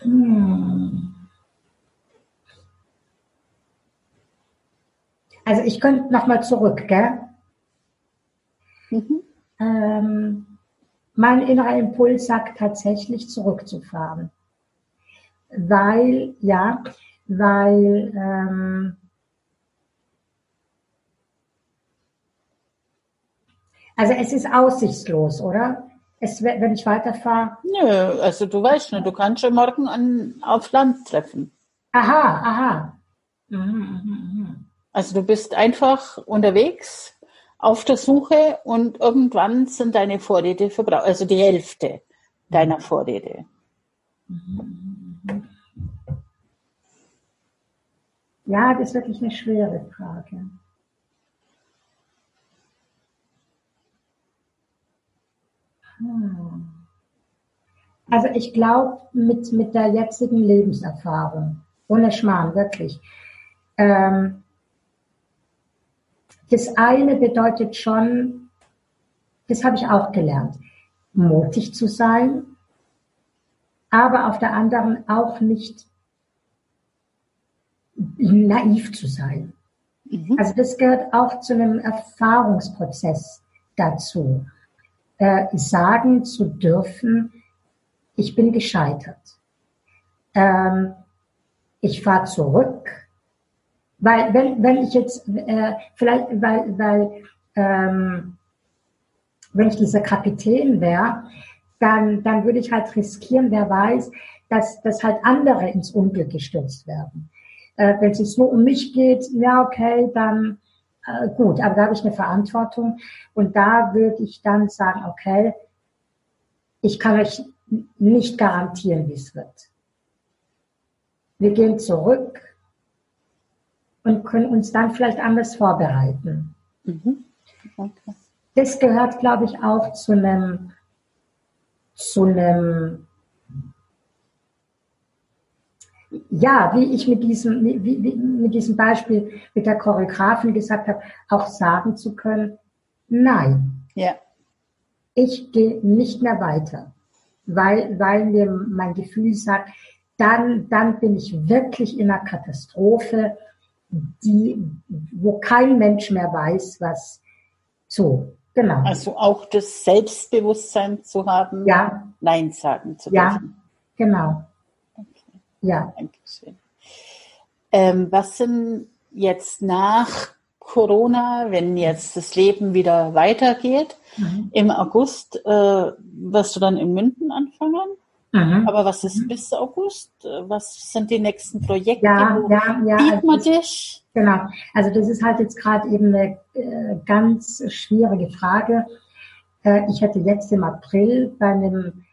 Hm. Also ich könnte nochmal zurück, gell? Mhm. Ähm, mein innerer Impuls sagt tatsächlich zurückzufahren. Weil, ja, weil ähm, also es ist aussichtslos, oder? Es, wenn ich weiterfahre. Nö, also du weißt schon, du kannst schon morgen an, auf Land treffen. Aha, aha. Mhm, mhm, mhm. Also du bist einfach unterwegs auf der Suche und irgendwann sind deine Vorräte verbraucht, also die Hälfte deiner Vorräte. Ja, das ist wirklich eine schwere Frage. Hm. Also ich glaube, mit, mit der jetzigen Lebenserfahrung, ohne Schmarrn, wirklich, ähm, das eine bedeutet schon, das habe ich auch gelernt, mutig zu sein, aber auf der anderen auch nicht naiv zu sein. Mhm. Also das gehört auch zu einem Erfahrungsprozess dazu, äh, sagen zu dürfen, ich bin gescheitert. Ähm, ich fahre zurück weil wenn, wenn ich jetzt äh, vielleicht, weil, weil ähm, wenn ich dieser Kapitän wäre, dann, dann würde ich halt riskieren, wer weiß, dass, dass halt andere ins Unglück gestürzt werden. Äh, wenn es jetzt nur um mich geht, ja okay, dann äh, gut, aber da habe ich eine Verantwortung und da würde ich dann sagen, okay, ich kann euch nicht garantieren, wie es wird. Wir gehen zurück, und können uns dann vielleicht anders vorbereiten. Mhm. Okay. Das gehört, glaube ich, auch zu einem, zu einem, ja, wie ich mit diesem, wie, wie, mit diesem Beispiel mit der Choreografin gesagt habe, auch sagen zu können, nein. Ja. Ich gehe nicht mehr weiter, weil, weil mir mein Gefühl sagt, dann, dann bin ich wirklich in einer Katastrophe die, wo kein Mensch mehr weiß, was so, genau. Also auch das Selbstbewusstsein zu haben, ja. Nein sagen zu dürfen. Ja, genau. Okay. Ja. Dankeschön. Ähm, was sind jetzt nach Corona, wenn jetzt das Leben wieder weitergeht, mhm. im August äh, wirst du dann in München anfangen? Mhm. Aber was ist bis August? Was sind die nächsten Projekte? Ja, Wo ja, ja. Sieht also man dich? Genau. Also das ist halt jetzt gerade eben eine äh, ganz schwierige Frage. Äh, ich hätte jetzt im April bei einem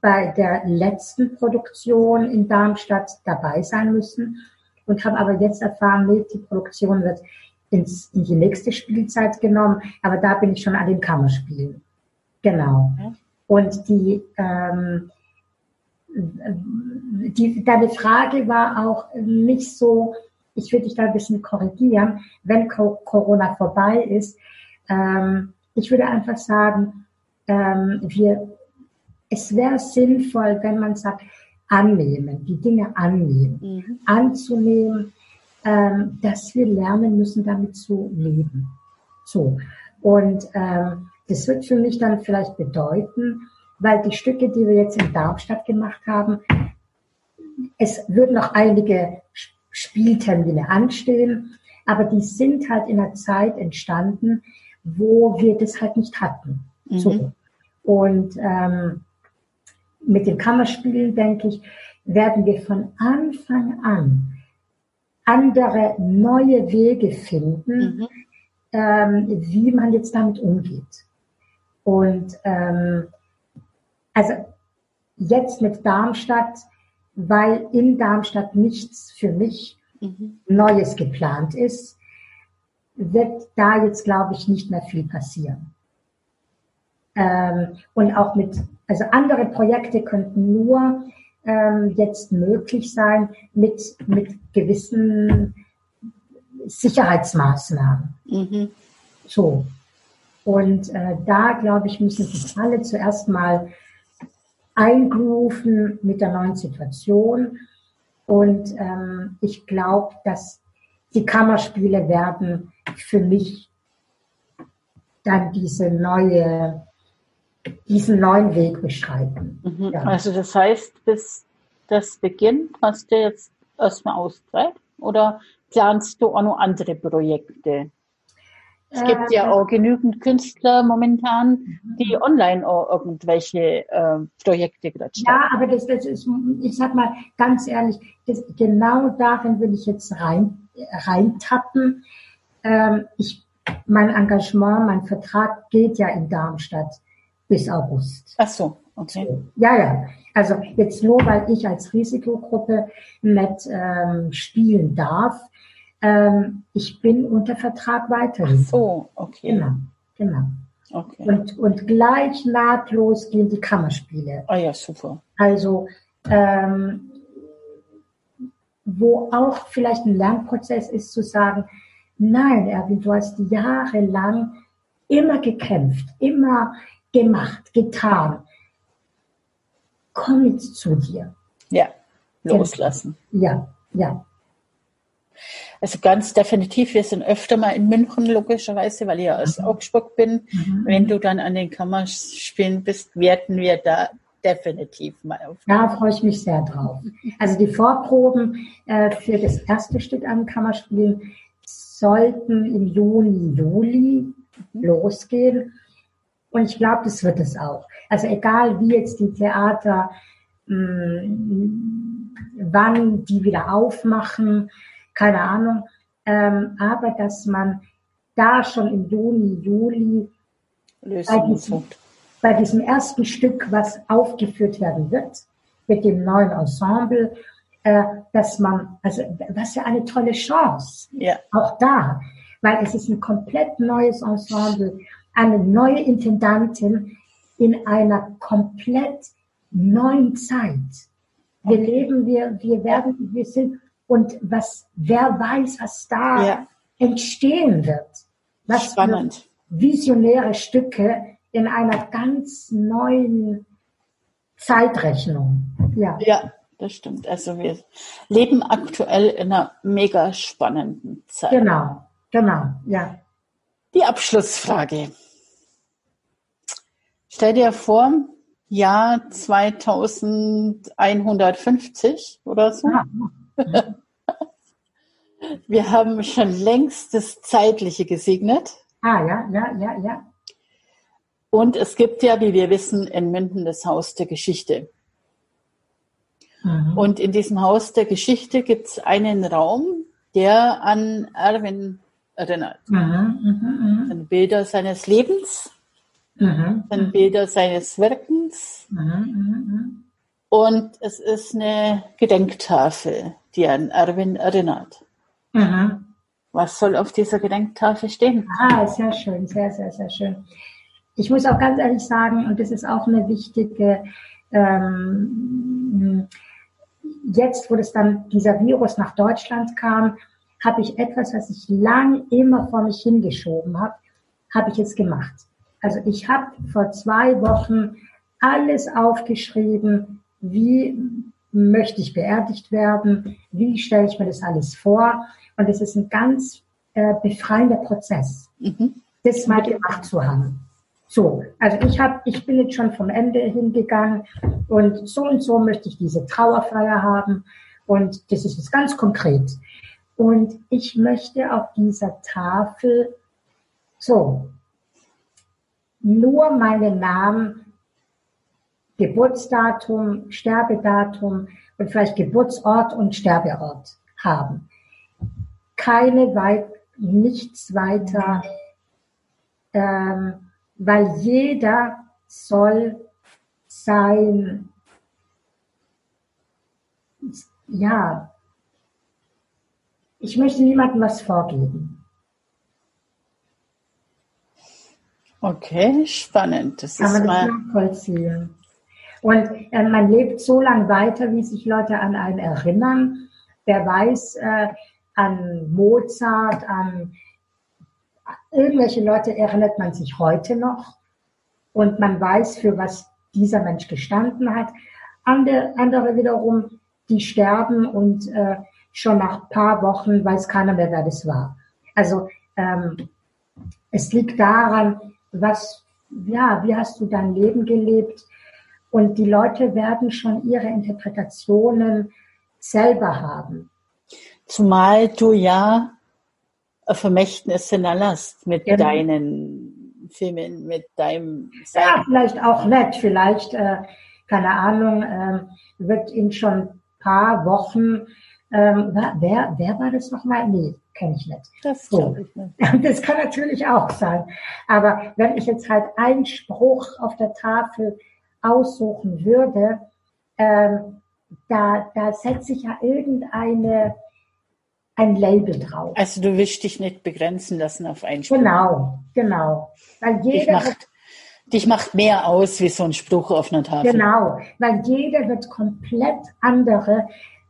bei der letzten Produktion in Darmstadt dabei sein müssen und habe aber jetzt erfahren, nee, die Produktion wird ins, in die nächste Spielzeit genommen, aber da bin ich schon an den Kammerspielen. Genau. Mhm. Und die, ähm, die, deine Frage war auch nicht so, ich würde dich da ein bisschen korrigieren, wenn Corona vorbei ist. Ähm, ich würde einfach sagen, ähm, wir, es wäre sinnvoll, wenn man sagt, annehmen, die Dinge annehmen, mhm. anzunehmen, ähm, dass wir lernen müssen, damit zu leben. So. Und ähm, das wird für mich dann vielleicht bedeuten, weil die Stücke, die wir jetzt in Darmstadt gemacht haben, es würden noch einige Spieltermine anstehen, aber die sind halt in einer Zeit entstanden, wo wir das halt nicht hatten. Mhm. So. Und ähm, mit dem Kammerspiel, denke ich, werden wir von Anfang an andere neue Wege finden, mhm. ähm, wie man jetzt damit umgeht. Und ähm, also jetzt mit Darmstadt, weil in Darmstadt nichts für mich mhm. Neues geplant ist, wird da jetzt, glaube ich, nicht mehr viel passieren. Ähm, und auch mit, also andere Projekte könnten nur ähm, jetzt möglich sein mit, mit gewissen Sicherheitsmaßnahmen. Mhm. So. Und äh, da, glaube ich, müssen sich alle zuerst mal eingrooven mit der neuen Situation. Und ähm, ich glaube, dass die Kammerspiele werden für mich dann diese neue diesen neuen Weg beschreiten. Mhm. Ja. Also das heißt, bis das beginnt, hast du jetzt erstmal Auszeit oder planst du auch noch andere Projekte? Es gibt ja ähm. auch genügend Künstler momentan, die online auch irgendwelche äh, Projekte gerade Ja, aber das, das ist, ich sag mal ganz ehrlich, das, genau darin will ich jetzt rein, reintappen. Ähm, ich, mein Engagement, mein Vertrag geht ja in Darmstadt bis August. Ach so, okay. Ja, ja. Also jetzt nur, weil ich als Risikogruppe mit ähm, spielen darf. Ähm, ich bin unter Vertrag weiterhin. Ach so, okay. Genau, genau. Okay. Und, und gleich nahtlos gehen die Kammerspiele. Ah ja, super. Also ähm, wo auch vielleicht ein Lernprozess ist, zu sagen, nein, Erwin, du hast jahrelang immer gekämpft, immer gemacht, getan. Komm jetzt zu dir. Ja, loslassen. Ja, ja. Also ganz definitiv, wir sind öfter mal in München, logischerweise, weil ich ja aus mhm. Augsburg bin. Mhm. Wenn du dann an den Kammerspielen bist, werden wir da definitiv mal auf. Da freue ich mich sehr drauf. Also die Vorproben äh, für das erste Stück am Kammerspiel sollten im Juni, Juli mhm. losgehen. Und ich glaube, das wird es auch. Also egal wie jetzt die Theater, mh, hm, wann die wieder aufmachen, keine Ahnung. Ähm, aber dass man da schon im Juni, Juli bei diesem, bei diesem ersten Stück, was aufgeführt werden wird, mit dem neuen Ensemble, äh, dass man, also was ja eine tolle Chance, ja. auch da, weil es ist ein komplett neues Ensemble eine neue Intendantin in einer komplett neuen Zeit. Wir okay. leben, wir, wir werden, wir sind, und was, wer weiß, was da ja. entstehen wird. Was Spannend. visionäre Stücke in einer ganz neuen Zeitrechnung. Ja. Ja, das stimmt. Also wir leben aktuell in einer mega spannenden Zeit. Genau, genau, ja. Die Abschlussfrage. Stell dir vor, Jahr 2150 oder so. Ja. Wir haben schon längst das Zeitliche gesegnet. Ah, ja, ja, ja, ja. Und es gibt ja, wie wir wissen, in München das Haus der Geschichte. Mhm. Und in diesem Haus der Geschichte gibt es einen Raum, der an Erwin erinnert. Mhm, mh, mh. Bilder seines Lebens, mhm, an Bilder seines Wirkens. Mhm, mhm, und es ist eine Gedenktafel, die an Erwin erinnert. Mhm. Was soll auf dieser Gedenktafel stehen? Ah, sehr schön, sehr, sehr, sehr schön. Ich muss auch ganz ehrlich sagen, und das ist auch eine wichtige, ähm, jetzt, wo das dann dieser Virus nach Deutschland kam, habe ich etwas, was ich lang immer vor mich hingeschoben habe, habe ich jetzt gemacht. Also ich habe vor zwei Wochen alles aufgeschrieben, wie möchte ich beerdigt werden, wie stelle ich mir das alles vor. Und es ist ein ganz äh, befreiender Prozess, mhm. das mal gemacht zu haben. So, also ich habe, ich bin jetzt schon vom Ende hingegangen und so und so möchte ich diese Trauerfeier haben und das ist jetzt ganz konkret. Und ich möchte auf dieser Tafel so nur meine Namen, Geburtsdatum, Sterbedatum und vielleicht Geburtsort und Sterbeort haben. Keine weit, nichts weiter, ähm, weil jeder soll sein, ja, ich möchte niemandem was vorgeben. Okay, spannend. Das Kann ist man mal nachvollziehen. Und äh, man lebt so lange weiter, wie sich Leute an einen erinnern. Wer weiß, äh, an Mozart, an irgendwelche Leute erinnert man sich heute noch. Und man weiß, für was dieser Mensch gestanden hat. Andere, andere wiederum, die sterben und äh, schon nach paar Wochen weiß keiner mehr, wer das war. Also ähm, es liegt daran, was, ja, wie hast du dein Leben gelebt? Und die Leute werden schon ihre Interpretationen selber haben. Zumal du ja ein Vermächtnis hinterlässt mit genau. deinen Filmen, mit deinem Sein. Ja, vielleicht auch nicht. Vielleicht, äh, keine Ahnung, äh, wird in schon paar Wochen ähm, wer, wer war das nochmal? Nee, kenne ich nicht. Das, so. ich nicht. das kann natürlich auch sein. Aber wenn ich jetzt halt einen Spruch auf der Tafel aussuchen würde, ähm, da, da setze ich ja irgendeine ein Label drauf. Also du willst dich nicht begrenzen lassen auf einen Spruch. Genau, genau. Weil jeder dich macht, dich macht mehr aus wie so ein Spruch auf einer Tafel. Genau, weil jeder wird komplett andere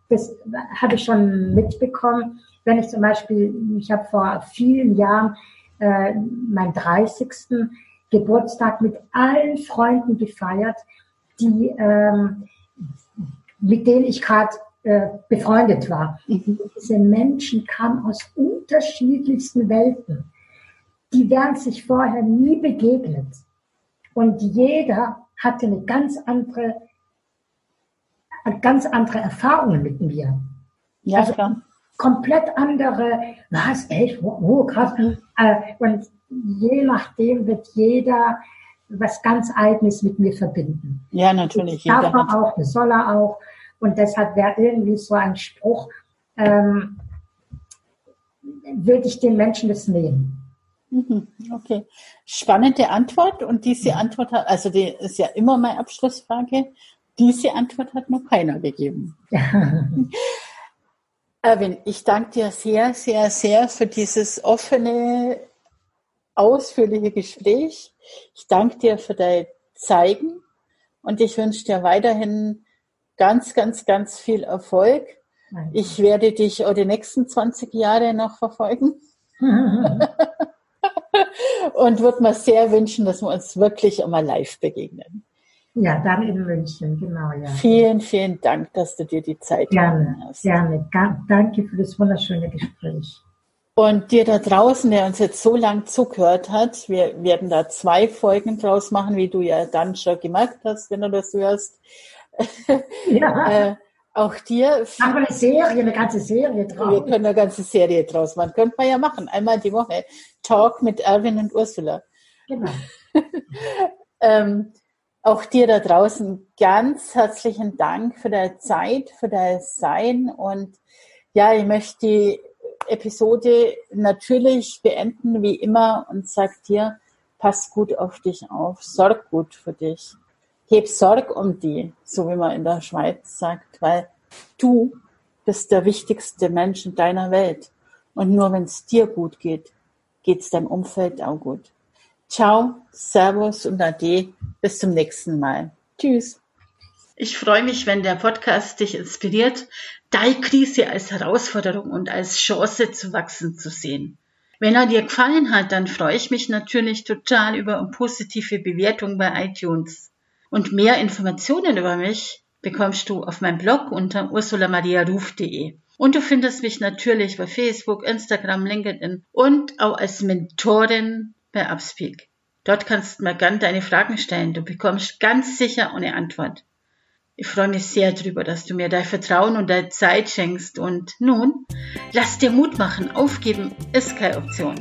das habe ich schon mitbekommen. Wenn ich zum Beispiel, ich habe vor vielen Jahren äh, meinen 30. Geburtstag mit allen Freunden gefeiert, die ähm, mit denen ich gerade äh, befreundet war. Mhm. Diese Menschen kamen aus unterschiedlichsten Welten. Die wären sich vorher nie begegnet. Und jeder hatte eine ganz andere ganz andere Erfahrungen mit mir. Ja, also klar. komplett andere, was, echt, wo, wo krass. Äh, und je nachdem wird jeder was ganz Eigenes mit mir verbinden. Ja, natürlich. Das darf er auch, das soll er auch. Und deshalb wäre irgendwie so ein Spruch, ähm, würde ich den Menschen das nehmen. Mhm, okay. Spannende Antwort. Und diese Antwort hat, also die ist ja immer meine Abschlussfrage. Diese Antwort hat noch keiner gegeben. Erwin, ich danke dir sehr, sehr, sehr für dieses offene, ausführliche Gespräch. Ich danke dir für dein Zeigen und ich wünsche dir weiterhin ganz, ganz, ganz viel Erfolg. Ich werde dich auch die nächsten 20 Jahre noch verfolgen. und würde mir sehr wünschen, dass wir uns wirklich einmal live begegnen. Ja, dann in München, genau, ja. Vielen, vielen Dank, dass du dir die Zeit gerne, hast. Gerne, danke für das wunderschöne Gespräch. Und dir da draußen, der uns jetzt so lang zugehört hat, wir werden da zwei Folgen draus machen, wie du ja dann schon gemerkt hast, wenn du das hörst. Ja. äh, auch dir. Machen wir eine Serie, eine ganze Serie draus. Wir können eine ganze Serie draus machen. Könnte man ja machen. Einmal die Woche. Talk mit Erwin und Ursula. Genau. ähm, Auch dir da draußen ganz herzlichen Dank für deine Zeit, für dein Sein. Und ja, ich möchte die Episode natürlich beenden wie immer und sag dir, pass gut auf dich auf, sorg gut für dich. Heb Sorg um die, so wie man in der Schweiz sagt, weil du bist der wichtigste Mensch in deiner Welt. Und nur wenn es dir gut geht, geht es deinem Umfeld auch gut. Ciao, Servus und Ade. Bis zum nächsten Mal. Tschüss. Ich freue mich, wenn der Podcast dich inspiriert, deine Krise als Herausforderung und als Chance zu wachsen zu sehen. Wenn er dir gefallen hat, dann freue ich mich natürlich total über positive Bewertung bei iTunes. Und mehr Informationen über mich bekommst du auf meinem Blog unter ursulamariaruf.de. Und du findest mich natürlich bei Facebook, Instagram, LinkedIn und auch als Mentorin bei Upspeak. Dort kannst du mir gern deine Fragen stellen. Du bekommst ganz sicher eine Antwort. Ich freue mich sehr darüber, dass du mir dein Vertrauen und deine Zeit schenkst. Und nun, lass dir Mut machen. Aufgeben ist keine Option.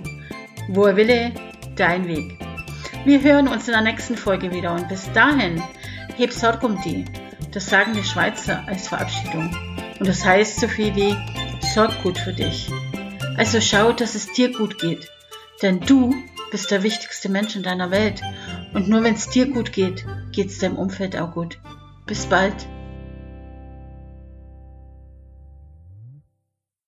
Wo er wille, dein Weg. Wir hören uns in der nächsten Folge wieder und bis dahin, heb Sorg um die. Das sagen die Schweizer als Verabschiedung. Und das heißt so viel wie, sorg gut für dich. Also schau, dass es dir gut geht. Denn du bist der wichtigste Mensch in deiner Welt. Und nur wenn es dir gut geht, geht es deinem Umfeld auch gut. Bis bald.